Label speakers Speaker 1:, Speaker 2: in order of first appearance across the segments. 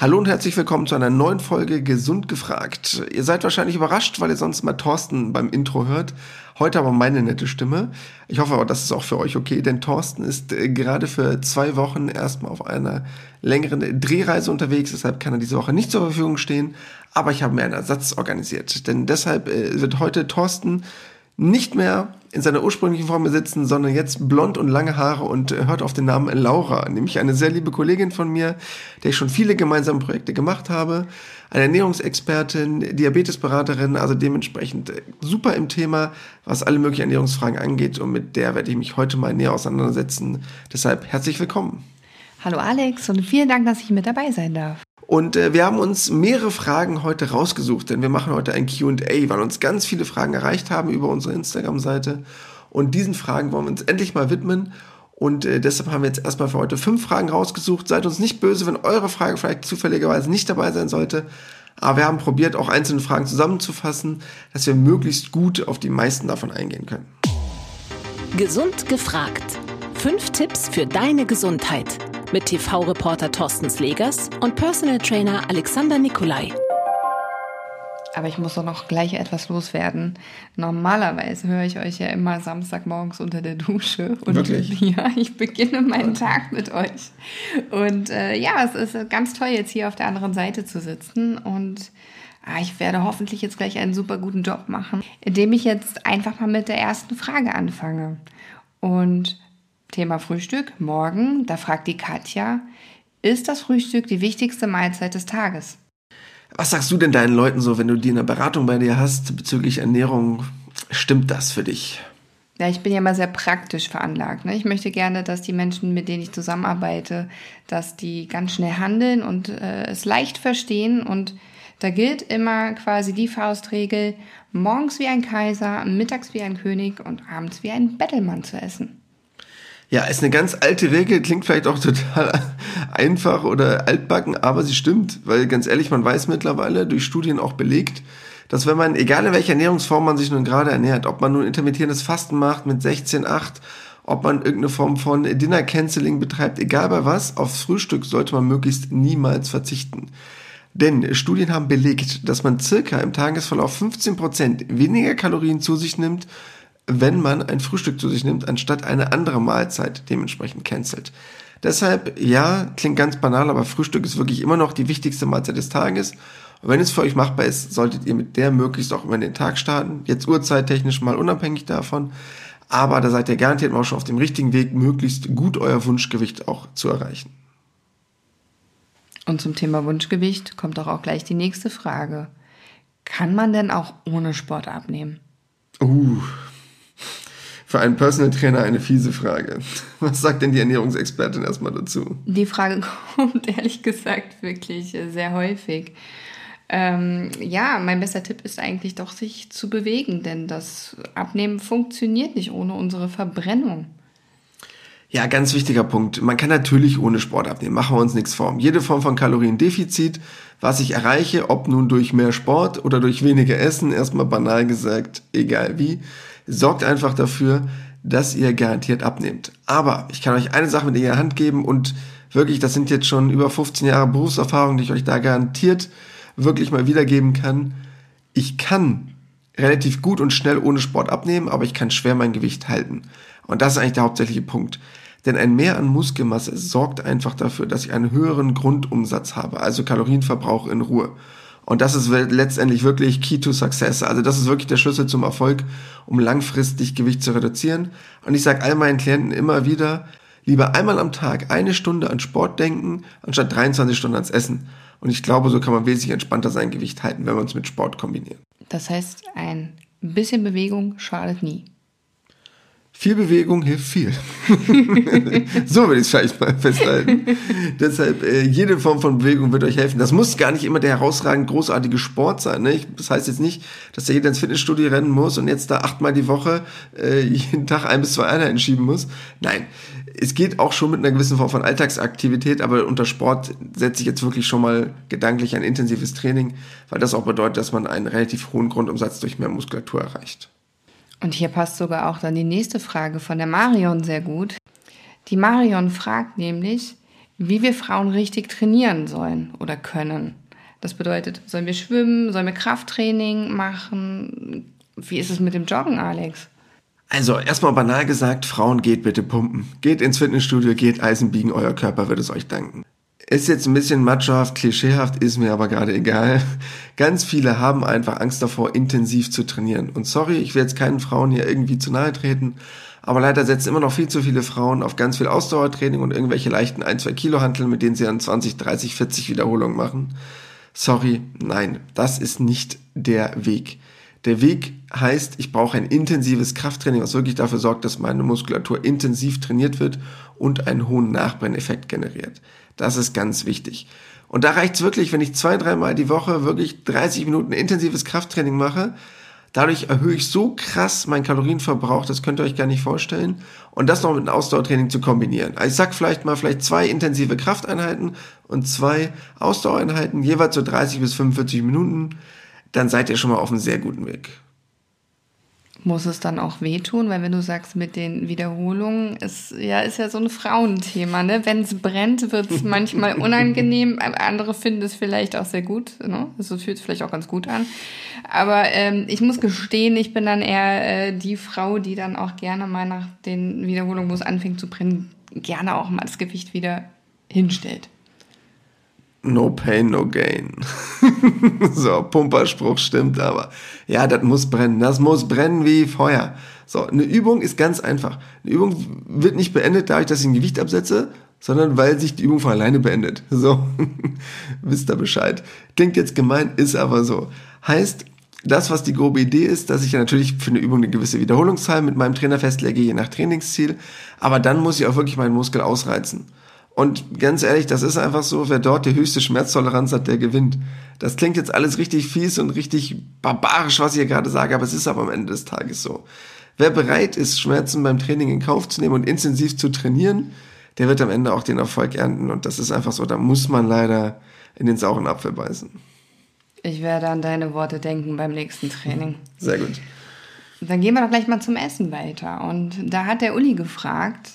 Speaker 1: Hallo und herzlich willkommen zu einer neuen Folge Gesund gefragt. Ihr seid wahrscheinlich überrascht, weil ihr sonst mal Thorsten beim Intro hört. Heute aber meine nette Stimme. Ich hoffe aber, das ist auch für euch okay, denn Thorsten ist äh, gerade für zwei Wochen erstmal auf einer längeren Drehreise unterwegs, deshalb kann er diese Woche nicht zur Verfügung stehen. Aber ich habe mir einen Ersatz organisiert, denn deshalb äh, wird heute Thorsten nicht mehr in seiner ursprünglichen Form besitzen, sondern jetzt blond und lange Haare und äh, hört auf den Namen Laura, nämlich eine sehr liebe Kollegin von mir, der ich schon viele gemeinsame Projekte gemacht habe, eine Ernährungsexpertin, Diabetesberaterin, also dementsprechend äh, super im Thema, was alle möglichen Ernährungsfragen angeht und mit der werde ich mich heute mal näher auseinandersetzen. Deshalb herzlich willkommen.
Speaker 2: Hallo Alex und vielen Dank, dass ich mit dabei sein darf.
Speaker 1: Und äh, wir haben uns mehrere Fragen heute rausgesucht, denn wir machen heute ein QA, weil uns ganz viele Fragen erreicht haben über unsere Instagram-Seite. Und diesen Fragen wollen wir uns endlich mal widmen. Und äh, deshalb haben wir jetzt erstmal für heute fünf Fragen rausgesucht. Seid uns nicht böse, wenn eure Frage vielleicht zufälligerweise nicht dabei sein sollte. Aber wir haben probiert, auch einzelne Fragen zusammenzufassen, dass wir möglichst gut auf die meisten davon eingehen können.
Speaker 3: Gesund gefragt. Fünf Tipps für deine Gesundheit mit TV-Reporter Thorsten Slegers und Personal Trainer Alexander Nikolai.
Speaker 2: Aber ich muss doch noch gleich etwas loswerden. Normalerweise höre ich euch ja immer Samstagmorgens unter der Dusche.
Speaker 1: Und Wirklich?
Speaker 2: Ja, ich beginne meinen Tag mit euch. Und äh, ja, es ist ganz toll, jetzt hier auf der anderen Seite zu sitzen. Und ah, ich werde hoffentlich jetzt gleich einen super guten Job machen, indem ich jetzt einfach mal mit der ersten Frage anfange. Und Thema Frühstück, morgen, da fragt die Katja, ist das Frühstück die wichtigste Mahlzeit des Tages?
Speaker 1: Was sagst du denn deinen Leuten so, wenn du die in der Beratung bei dir hast bezüglich Ernährung? Stimmt das für dich?
Speaker 2: Ja, ich bin ja immer sehr praktisch veranlagt. Ne? Ich möchte gerne, dass die Menschen, mit denen ich zusammenarbeite, dass die ganz schnell handeln und äh, es leicht verstehen. Und da gilt immer quasi die Faustregel, morgens wie ein Kaiser, mittags wie ein König und abends wie ein Bettelmann zu essen.
Speaker 1: Ja, ist eine ganz alte Regel, klingt vielleicht auch total einfach oder altbacken, aber sie stimmt, weil ganz ehrlich, man weiß mittlerweile, durch Studien auch belegt, dass wenn man, egal in welcher Ernährungsform man sich nun gerade ernährt, ob man nun intermittierendes Fasten macht mit 16, 8, ob man irgendeine Form von Dinner Canceling betreibt, egal bei was, aufs Frühstück sollte man möglichst niemals verzichten. Denn Studien haben belegt, dass man circa im Tagesverlauf 15% weniger Kalorien zu sich nimmt, wenn man ein Frühstück zu sich nimmt, anstatt eine andere Mahlzeit dementsprechend cancelt. Deshalb, ja, klingt ganz banal, aber Frühstück ist wirklich immer noch die wichtigste Mahlzeit des Tages. Und wenn es für euch machbar ist, solltet ihr mit der möglichst auch immer in den Tag starten. Jetzt uhrzeittechnisch mal unabhängig davon. Aber da seid ihr garantiert auch schon auf dem richtigen Weg, möglichst gut euer Wunschgewicht auch zu erreichen.
Speaker 2: Und zum Thema Wunschgewicht kommt doch auch gleich die nächste Frage. Kann man denn auch ohne Sport abnehmen?
Speaker 1: Uh, für einen Personal Trainer eine fiese Frage. Was sagt denn die Ernährungsexpertin erstmal dazu?
Speaker 2: Die Frage kommt ehrlich gesagt wirklich sehr häufig. Ähm, ja, mein bester Tipp ist eigentlich doch, sich zu bewegen, denn das Abnehmen funktioniert nicht ohne unsere Verbrennung.
Speaker 1: Ja, ganz wichtiger Punkt. Man kann natürlich ohne Sport abnehmen, machen wir uns nichts vor. Jede Form von Kaloriendefizit, was ich erreiche, ob nun durch mehr Sport oder durch weniger Essen, erstmal banal gesagt, egal wie, sorgt einfach dafür, dass ihr garantiert abnehmt. Aber ich kann euch eine Sache mit in die Hand geben und wirklich, das sind jetzt schon über 15 Jahre Berufserfahrung, die ich euch da garantiert wirklich mal wiedergeben kann. Ich kann relativ gut und schnell ohne Sport abnehmen, aber ich kann schwer mein Gewicht halten. Und das ist eigentlich der hauptsächliche Punkt. Denn ein Mehr an Muskelmasse sorgt einfach dafür, dass ich einen höheren Grundumsatz habe, also Kalorienverbrauch in Ruhe. Und das ist letztendlich wirklich Key to Success. Also das ist wirklich der Schlüssel zum Erfolg, um langfristig Gewicht zu reduzieren. Und ich sage all meinen Klienten immer wieder, lieber einmal am Tag eine Stunde an Sport denken, anstatt 23 Stunden ans Essen. Und ich glaube, so kann man wesentlich entspannter sein Gewicht halten, wenn wir uns mit Sport kombinieren.
Speaker 2: Das heißt, ein bisschen Bewegung schadet nie.
Speaker 1: Viel Bewegung hilft viel. so würde ich es vielleicht mal festhalten. Deshalb, äh, jede Form von Bewegung wird euch helfen. Das muss gar nicht immer der herausragend großartige Sport sein. Ne? Das heißt jetzt nicht, dass der jeder ins Fitnessstudio rennen muss und jetzt da achtmal die Woche äh, jeden Tag ein bis zwei Einheiten schieben muss. Nein, es geht auch schon mit einer gewissen Form von Alltagsaktivität, aber unter Sport setze ich jetzt wirklich schon mal gedanklich ein intensives Training, weil das auch bedeutet, dass man einen relativ hohen Grundumsatz durch mehr Muskulatur erreicht.
Speaker 2: Und hier passt sogar auch dann die nächste Frage von der Marion sehr gut. Die Marion fragt nämlich, wie wir Frauen richtig trainieren sollen oder können. Das bedeutet, sollen wir schwimmen, sollen wir Krafttraining machen? Wie ist es mit dem Joggen, Alex?
Speaker 1: Also erstmal banal gesagt, Frauen geht bitte pumpen. Geht ins Fitnessstudio, geht Eisen biegen, euer Körper wird es euch danken. Ist jetzt ein bisschen machohaft, klischeehaft, ist mir aber gerade egal. Ganz viele haben einfach Angst davor, intensiv zu trainieren. Und sorry, ich will jetzt keinen Frauen hier irgendwie zu nahe treten, aber leider setzen immer noch viel zu viele Frauen auf ganz viel Ausdauertraining und irgendwelche leichten 1-2 Kilo Hanteln, mit denen sie dann 20, 30, 40 Wiederholungen machen. Sorry, nein, das ist nicht der Weg. Der Weg heißt, ich brauche ein intensives Krafttraining, was wirklich dafür sorgt, dass meine Muskulatur intensiv trainiert wird und einen hohen Nachbrenneffekt generiert. Das ist ganz wichtig. Und da reicht's wirklich, wenn ich zwei, dreimal die Woche wirklich 30 Minuten intensives Krafttraining mache, Dadurch erhöhe ich so krass meinen Kalorienverbrauch, das könnt ihr euch gar nicht vorstellen. Und das noch mit einem Ausdauertraining zu kombinieren. Also ich sag vielleicht mal vielleicht zwei intensive Krafteinheiten und zwei Ausdauereinheiten, jeweils so 30 bis 45 Minuten. Dann seid ihr schon mal auf einem sehr guten Weg.
Speaker 2: Muss es dann auch wehtun? Weil wenn du sagst, mit den Wiederholungen, ist ja, ist ja so ein Frauenthema, ne? Wenn es brennt, wird es manchmal unangenehm. Andere finden es vielleicht auch sehr gut, ne? Also fühlt es vielleicht auch ganz gut an. Aber ähm, ich muss gestehen, ich bin dann eher äh, die Frau, die dann auch gerne mal nach den Wiederholungen, wo es anfängt zu brennen, gerne auch mal das Gewicht wieder hinstellt.
Speaker 1: No pain, no gain. so, Pumperspruch stimmt aber. Ja, das muss brennen. Das muss brennen wie Feuer. So, eine Übung ist ganz einfach. Eine Übung wird nicht beendet dadurch, dass ich ein Gewicht absetze, sondern weil sich die Übung von alleine beendet. So, wisst ihr Bescheid. Klingt jetzt gemein, ist aber so. Heißt, das, was die grobe Idee ist, dass ich ja natürlich für eine Übung eine gewisse Wiederholungszahl mit meinem Trainer festlege, je nach Trainingsziel. Aber dann muss ich auch wirklich meinen Muskel ausreizen. Und ganz ehrlich, das ist einfach so, wer dort die höchste Schmerztoleranz hat, der gewinnt. Das klingt jetzt alles richtig fies und richtig barbarisch, was ich hier gerade sage, aber es ist aber am Ende des Tages so. Wer bereit ist, Schmerzen beim Training in Kauf zu nehmen und intensiv zu trainieren, der wird am Ende auch den Erfolg ernten. Und das ist einfach so, da muss man leider in den sauren Apfel beißen.
Speaker 2: Ich werde an deine Worte denken beim nächsten Training.
Speaker 1: Sehr gut.
Speaker 2: Dann gehen wir doch gleich mal zum Essen weiter. Und da hat der Uli gefragt,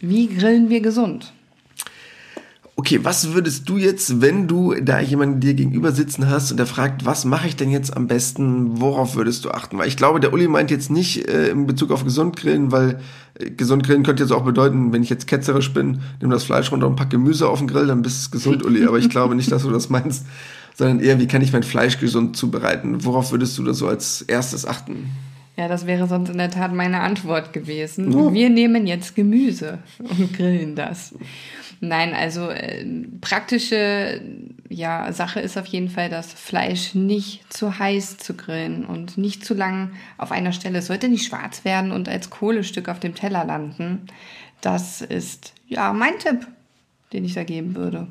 Speaker 2: wie grillen wir gesund?
Speaker 1: Okay, was würdest du jetzt, wenn du da jemanden dir gegenüber sitzen hast und der fragt, was mache ich denn jetzt am besten, worauf würdest du achten? Weil ich glaube, der Uli meint jetzt nicht äh, in Bezug auf gesund grillen, weil äh, gesund grillen könnte jetzt auch bedeuten, wenn ich jetzt ketzerisch bin, nimm das Fleisch runter und pack Gemüse auf den Grill, dann bist du gesund, Uli. Aber ich glaube nicht, dass du das meinst, sondern eher, wie kann ich mein Fleisch gesund zubereiten? Worauf würdest du da so als erstes achten?
Speaker 2: Ja, das wäre sonst in der Tat meine Antwort gewesen. Oh. Wir nehmen jetzt Gemüse und grillen das. Nein, also äh, praktische ja, Sache ist auf jeden Fall, das Fleisch nicht zu heiß zu grillen und nicht zu lang auf einer Stelle. Es sollte nicht schwarz werden und als Kohlestück auf dem Teller landen. Das ist ja mein Tipp, den ich da geben würde.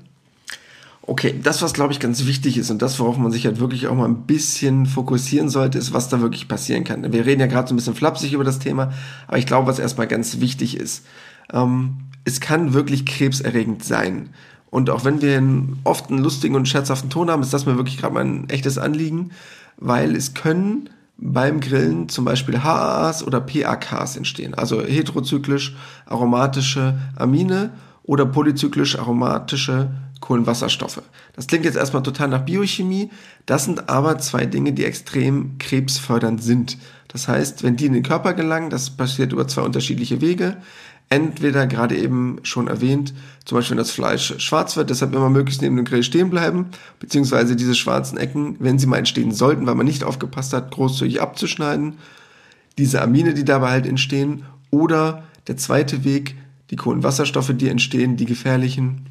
Speaker 1: Okay, das, was glaube ich ganz wichtig ist und das, worauf man sich halt wirklich auch mal ein bisschen fokussieren sollte, ist, was da wirklich passieren kann. Wir reden ja gerade so ein bisschen flapsig über das Thema, aber ich glaube, was erstmal ganz wichtig ist, ähm, es kann wirklich krebserregend sein. Und auch wenn wir einen, oft einen lustigen und scherzhaften Ton haben, ist das mir wirklich gerade mein echtes Anliegen, weil es können beim Grillen zum Beispiel HAAs oder PAKs entstehen, also heterozyklisch aromatische Amine oder polyzyklisch aromatische Kohlenwasserstoffe. Das klingt jetzt erstmal total nach Biochemie, das sind aber zwei Dinge, die extrem krebsfördernd sind. Das heißt, wenn die in den Körper gelangen, das passiert über zwei unterschiedliche Wege, entweder gerade eben schon erwähnt, zum Beispiel wenn das Fleisch schwarz wird, deshalb immer möglichst neben dem Grill stehen bleiben, beziehungsweise diese schwarzen Ecken, wenn sie mal entstehen sollten, weil man nicht aufgepasst hat, großzügig abzuschneiden, diese Amine, die dabei halt entstehen, oder der zweite Weg, die Kohlenwasserstoffe, die entstehen, die gefährlichen,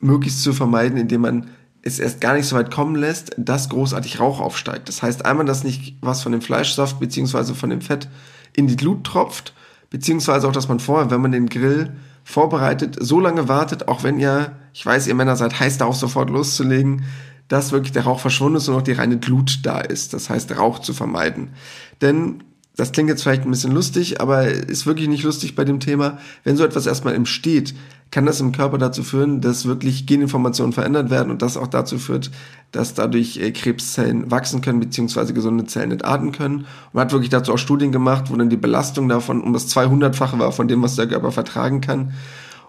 Speaker 1: möglichst zu vermeiden, indem man es erst gar nicht so weit kommen lässt, dass großartig Rauch aufsteigt. Das heißt einmal, dass nicht was von dem Fleischsaft beziehungsweise von dem Fett in die Glut tropft, beziehungsweise auch, dass man vorher, wenn man den Grill vorbereitet, so lange wartet, auch wenn ihr, ich weiß, ihr Männer seid heiß darauf sofort loszulegen, dass wirklich der Rauch verschwunden ist und noch die reine Glut da ist. Das heißt, Rauch zu vermeiden. Denn das klingt jetzt vielleicht ein bisschen lustig, aber ist wirklich nicht lustig bei dem Thema. Wenn so etwas erstmal im steht, kann das im Körper dazu führen, dass wirklich Geninformationen verändert werden und das auch dazu führt, dass dadurch äh, Krebszellen wachsen können, beziehungsweise gesunde Zellen entarten können. Man hat wirklich dazu auch Studien gemacht, wo dann die Belastung davon um das 200-fache war von dem, was der Körper vertragen kann.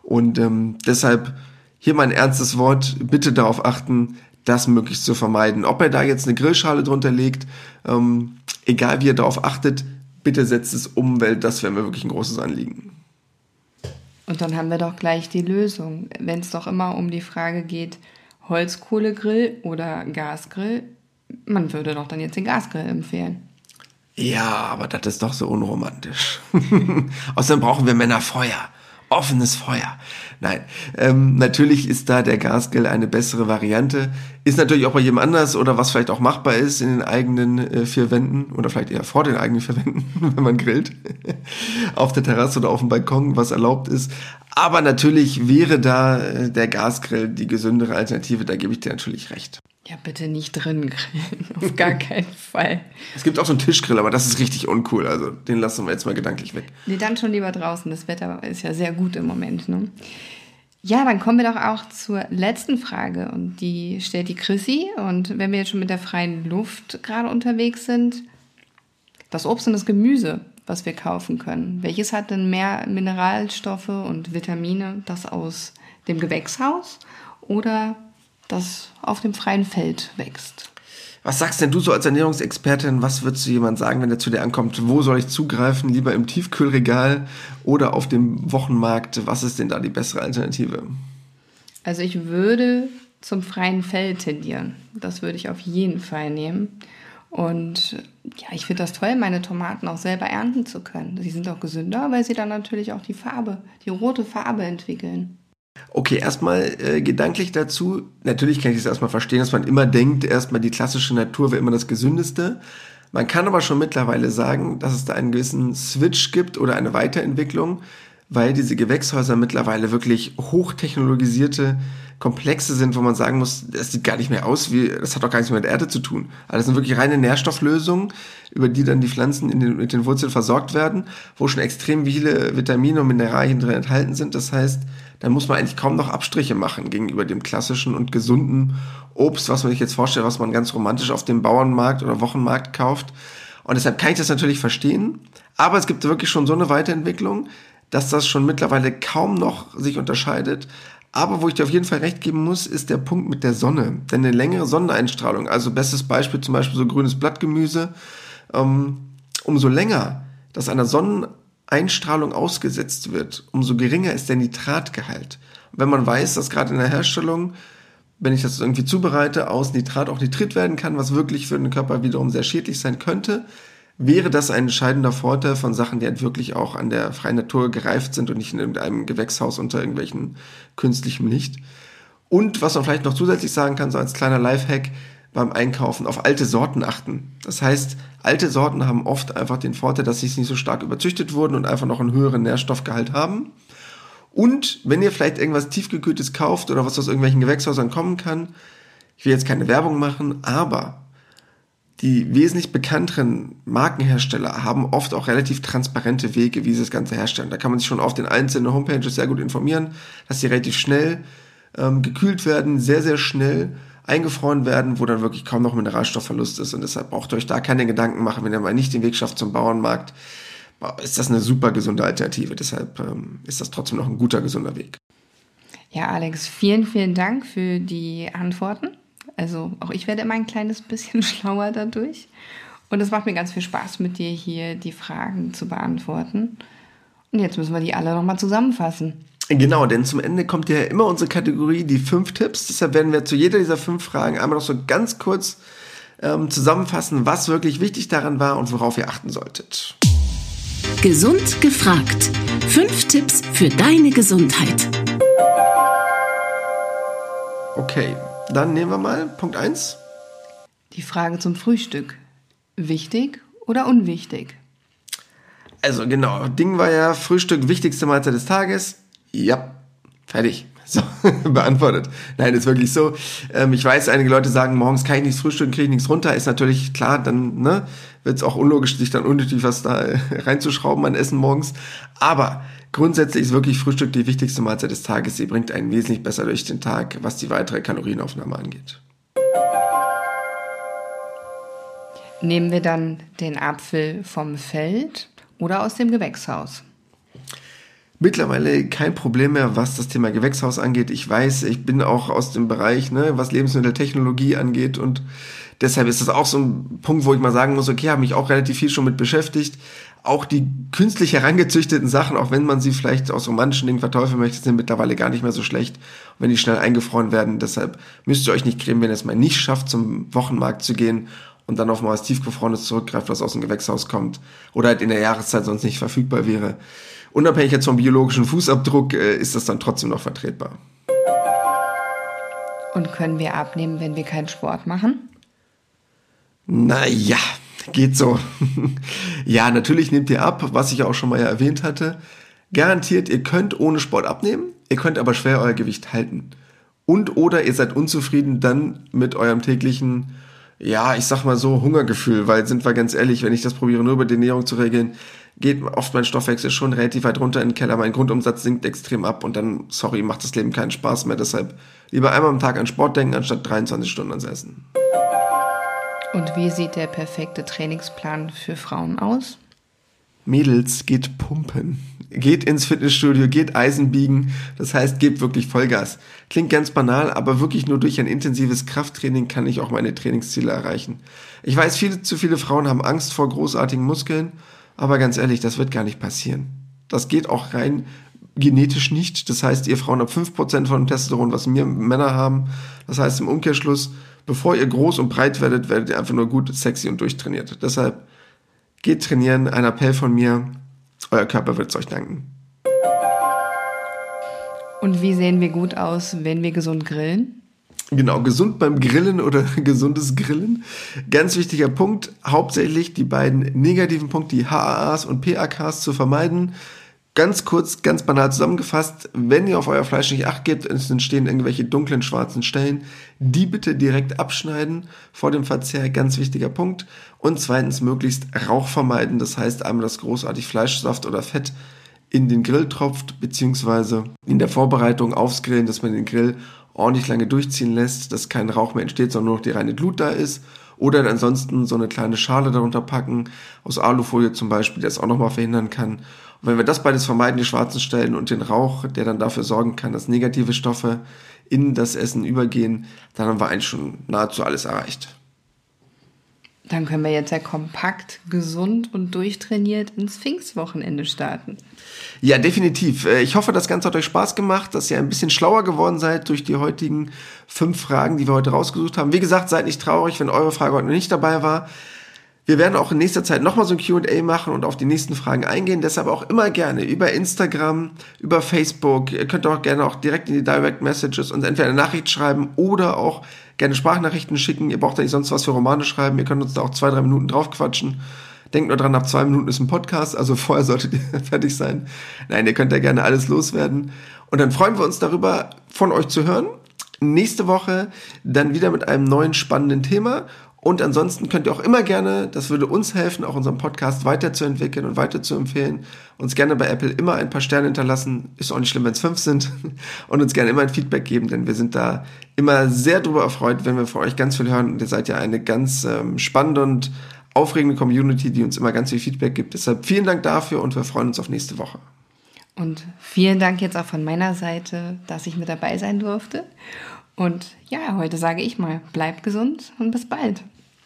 Speaker 1: Und ähm, deshalb hier mein ernstes Wort, bitte darauf achten, das möglichst zu vermeiden. Ob er da jetzt eine Grillschale drunter legt, ähm, egal wie er darauf achtet, bitte setzt es um, weil das wäre mir wirklich ein großes Anliegen.
Speaker 2: Und dann haben wir doch gleich die Lösung. Wenn es doch immer um die Frage geht, Holzkohlegrill oder Gasgrill, man würde doch dann jetzt den Gasgrill empfehlen.
Speaker 1: Ja, aber das ist doch so unromantisch. Außerdem brauchen wir Männer Feuer offenes Feuer. Nein, ähm, natürlich ist da der Gasgrill eine bessere Variante. Ist natürlich auch bei jedem anders oder was vielleicht auch machbar ist in den eigenen äh, vier Wänden oder vielleicht eher vor den eigenen vier Wänden, wenn man grillt. auf der Terrasse oder auf dem Balkon, was erlaubt ist. Aber natürlich wäre da äh, der Gasgrill die gesündere Alternative, da gebe ich dir natürlich recht.
Speaker 2: Ja, bitte nicht drin grillen, auf gar keinen Fall.
Speaker 1: Es gibt auch so einen Tischgrill, aber das ist richtig uncool. Also den lassen wir jetzt mal gedanklich weg.
Speaker 2: Nee, dann schon lieber draußen. Das Wetter ist ja sehr gut im Moment. Ne? Ja, dann kommen wir doch auch zur letzten Frage. Und die stellt die Chrissy. Und wenn wir jetzt schon mit der freien Luft gerade unterwegs sind, das Obst und das Gemüse, was wir kaufen können, welches hat denn mehr Mineralstoffe und Vitamine? Das aus dem Gewächshaus oder das auf dem freien Feld wächst.
Speaker 1: Was sagst denn du so als Ernährungsexpertin? Was würdest du jemand sagen, wenn der zu dir ankommt? Wo soll ich zugreifen? Lieber im Tiefkühlregal oder auf dem Wochenmarkt? Was ist denn da die bessere Alternative?
Speaker 2: Also ich würde zum freien Feld tendieren. Das würde ich auf jeden Fall nehmen. Und ja, ich finde das toll, meine Tomaten auch selber ernten zu können. Sie sind auch gesünder, weil sie dann natürlich auch die Farbe, die rote Farbe entwickeln.
Speaker 1: Okay, erstmal äh, gedanklich dazu. Natürlich kann ich das erstmal verstehen, dass man immer denkt, erstmal die klassische Natur wäre immer das Gesündeste. Man kann aber schon mittlerweile sagen, dass es da einen gewissen Switch gibt oder eine Weiterentwicklung, weil diese Gewächshäuser mittlerweile wirklich hochtechnologisierte Komplexe sind, wo man sagen muss, das sieht gar nicht mehr aus wie, das hat doch gar nichts mehr mit Erde zu tun. Also das sind wirklich reine Nährstofflösungen, über die dann die Pflanzen den, mit den Wurzeln versorgt werden, wo schon extrem viele Vitamine und Mineralien drin enthalten sind. Das heißt, dann muss man eigentlich kaum noch Abstriche machen gegenüber dem klassischen und gesunden Obst, was man sich jetzt vorstellt, was man ganz romantisch auf dem Bauernmarkt oder Wochenmarkt kauft. Und deshalb kann ich das natürlich verstehen. Aber es gibt wirklich schon so eine Weiterentwicklung, dass das schon mittlerweile kaum noch sich unterscheidet. Aber wo ich dir auf jeden Fall recht geben muss, ist der Punkt mit der Sonne. Denn eine längere Sonneneinstrahlung, also bestes Beispiel zum Beispiel so grünes Blattgemüse, ähm, umso länger das einer Sonnen Einstrahlung ausgesetzt wird, umso geringer ist der Nitratgehalt. Wenn man weiß, dass gerade in der Herstellung, wenn ich das irgendwie zubereite, aus Nitrat auch Nitrit werden kann, was wirklich für den Körper wiederum sehr schädlich sein könnte, wäre das ein entscheidender Vorteil von Sachen, die halt wirklich auch an der freien Natur gereift sind und nicht in irgendeinem Gewächshaus unter irgendwelchen künstlichem Licht. Und was man vielleicht noch zusätzlich sagen kann, so als kleiner Lifehack, beim Einkaufen auf alte Sorten achten. Das heißt, alte Sorten haben oft einfach den Vorteil, dass sie nicht so stark überzüchtet wurden und einfach noch einen höheren Nährstoffgehalt haben. Und wenn ihr vielleicht irgendwas tiefgekühltes kauft oder was aus irgendwelchen Gewächshäusern kommen kann, ich will jetzt keine Werbung machen, aber die wesentlich bekannteren Markenhersteller haben oft auch relativ transparente Wege, wie sie das Ganze herstellen. Da kann man sich schon auf den einzelnen Homepages sehr gut informieren, dass sie relativ schnell ähm, gekühlt werden, sehr, sehr schnell eingefroren werden, wo dann wirklich kaum noch Mineralstoffverlust ist. Und deshalb braucht ihr euch da keine Gedanken machen, wenn ihr mal nicht den Weg schafft zum Bauernmarkt. Ist das eine super gesunde Alternative. Deshalb ähm, ist das trotzdem noch ein guter, gesunder Weg.
Speaker 2: Ja, Alex, vielen, vielen Dank für die Antworten. Also auch ich werde immer ein kleines bisschen schlauer dadurch. Und es macht mir ganz viel Spaß, mit dir hier die Fragen zu beantworten. Und jetzt müssen wir die alle nochmal zusammenfassen.
Speaker 1: Genau, denn zum Ende kommt ja immer unsere Kategorie, die fünf Tipps. Deshalb werden wir zu jeder dieser fünf Fragen einmal noch so ganz kurz ähm, zusammenfassen, was wirklich wichtig daran war und worauf ihr achten solltet.
Speaker 3: Gesund gefragt. Fünf Tipps für deine Gesundheit.
Speaker 1: Okay, dann nehmen wir mal Punkt 1.
Speaker 2: Die Frage zum Frühstück. Wichtig oder unwichtig?
Speaker 1: Also genau, Ding war ja Frühstück wichtigste Mahlzeit des Tages. Ja, fertig. So, beantwortet. Nein, ist wirklich so. Ähm, ich weiß, einige Leute sagen, morgens kann ich nichts frühstücken, kriege ich nichts runter. Ist natürlich klar, dann ne, wird es auch unlogisch, sich dann unnötig was da reinzuschrauben an Essen morgens. Aber grundsätzlich ist wirklich Frühstück die wichtigste Mahlzeit des Tages. Sie bringt einen wesentlich besser durch den Tag, was die weitere Kalorienaufnahme angeht.
Speaker 2: Nehmen wir dann den Apfel vom Feld oder aus dem Gewächshaus?
Speaker 1: mittlerweile kein Problem mehr, was das Thema Gewächshaus angeht. Ich weiß, ich bin auch aus dem Bereich, ne, was Lebensmitteltechnologie angeht und deshalb ist das auch so ein Punkt, wo ich mal sagen muss, okay, habe mich auch relativ viel schon mit beschäftigt. Auch die künstlich herangezüchteten Sachen, auch wenn man sie vielleicht aus romantischen Dingen verteufeln möchte, sind mittlerweile gar nicht mehr so schlecht, wenn die schnell eingefroren werden. Deshalb müsst ihr euch nicht cremen, wenn ihr es mal nicht schafft, zum Wochenmarkt zu gehen und dann auf mal was tiefgefrorenes zurückgreift, was aus dem Gewächshaus kommt oder halt in der Jahreszeit sonst nicht verfügbar wäre. Unabhängig jetzt vom biologischen Fußabdruck äh, ist das dann trotzdem noch vertretbar.
Speaker 2: Und können wir abnehmen, wenn wir keinen Sport machen?
Speaker 1: Naja, geht so. ja, natürlich nehmt ihr ab, was ich auch schon mal erwähnt hatte. Garantiert, ihr könnt ohne Sport abnehmen, ihr könnt aber schwer euer Gewicht halten. Und oder ihr seid unzufrieden dann mit eurem täglichen ja, ich sag mal so, Hungergefühl, weil sind wir ganz ehrlich, wenn ich das probiere, nur über die Ernährung zu regeln, geht oft mein Stoffwechsel schon relativ weit runter in den Keller, mein Grundumsatz sinkt extrem ab und dann, sorry, macht das Leben keinen Spaß mehr. Deshalb lieber einmal am Tag an Sport denken, anstatt 23 Stunden ans Essen.
Speaker 2: Und wie sieht der perfekte Trainingsplan für Frauen aus?
Speaker 1: Mädels, geht pumpen. Geht ins Fitnessstudio, geht Eisen biegen. Das heißt, gebt wirklich Vollgas. Klingt ganz banal, aber wirklich nur durch ein intensives Krafttraining kann ich auch meine Trainingsziele erreichen. Ich weiß, viele zu viele Frauen haben Angst vor großartigen Muskeln, aber ganz ehrlich, das wird gar nicht passieren. Das geht auch rein genetisch nicht. Das heißt, ihr Frauen habt 5% von dem Testosteron, was wir Männer haben. Das heißt, im Umkehrschluss, bevor ihr groß und breit werdet, werdet ihr einfach nur gut, sexy und durchtrainiert. Deshalb Geht trainieren, ein Appell von mir. Euer Körper wird es euch danken.
Speaker 2: Und wie sehen wir gut aus, wenn wir gesund grillen?
Speaker 1: Genau, gesund beim Grillen oder gesundes Grillen. Ganz wichtiger Punkt, hauptsächlich die beiden negativen Punkte, die HAAs und PAKs zu vermeiden. Ganz kurz, ganz banal zusammengefasst, wenn ihr auf euer Fleisch nicht acht gebt, es entstehen irgendwelche dunklen, schwarzen Stellen, die bitte direkt abschneiden vor dem Verzehr, ganz wichtiger Punkt. Und zweitens möglichst Rauch vermeiden, das heißt einmal, dass großartig Fleischsaft oder Fett in den Grill tropft, beziehungsweise in der Vorbereitung aufs Grillen, dass man den Grill ordentlich lange durchziehen lässt, dass kein Rauch mehr entsteht, sondern nur noch die reine Glut da ist. Oder ansonsten so eine kleine Schale darunter packen, aus Alufolie zum Beispiel, die das auch nochmal verhindern kann. Und wenn wir das beides vermeiden, die schwarzen Stellen und den Rauch, der dann dafür sorgen kann, dass negative Stoffe in das Essen übergehen, dann haben wir eigentlich schon nahezu alles erreicht.
Speaker 2: Dann können wir jetzt ja kompakt, gesund und durchtrainiert ins Pfingstwochenende starten.
Speaker 1: Ja, definitiv. Äh, ich hoffe, das Ganze hat euch Spaß gemacht, dass ihr ein bisschen schlauer geworden seid durch die heutigen fünf Fragen, die wir heute rausgesucht haben. Wie gesagt, seid nicht traurig, wenn eure Frage heute noch nicht dabei war. Wir werden auch in nächster Zeit nochmal so ein QA machen und auf die nächsten Fragen eingehen. Deshalb auch immer gerne über Instagram, über Facebook. Ihr könnt auch gerne auch direkt in die Direct Messages uns entweder eine Nachricht schreiben oder auch gerne Sprachnachrichten schicken. Ihr braucht ja nicht sonst was für Romane schreiben. Ihr könnt uns da auch zwei, drei Minuten drauf quatschen. Denkt nur dran, nach zwei Minuten ist ein Podcast, also vorher solltet ihr fertig sein. Nein, ihr könnt ja gerne alles loswerden. Und dann freuen wir uns darüber, von euch zu hören. Nächste Woche dann wieder mit einem neuen spannenden Thema. Und ansonsten könnt ihr auch immer gerne, das würde uns helfen, auch unseren Podcast weiterzuentwickeln und weiterzuempfehlen, uns gerne bei Apple immer ein paar Sterne hinterlassen. Ist auch nicht schlimm, wenn es fünf sind. Und uns gerne immer ein Feedback geben, denn wir sind da immer sehr drüber erfreut, wenn wir von euch ganz viel hören. Und ihr seid ja eine ganz ähm, spannende und aufregende Community, die uns immer ganz viel Feedback gibt. Deshalb vielen Dank dafür und wir freuen uns auf nächste Woche.
Speaker 2: Und vielen Dank jetzt auch von meiner Seite, dass ich mit dabei sein durfte. Und ja, heute sage ich mal, bleibt gesund und bis bald.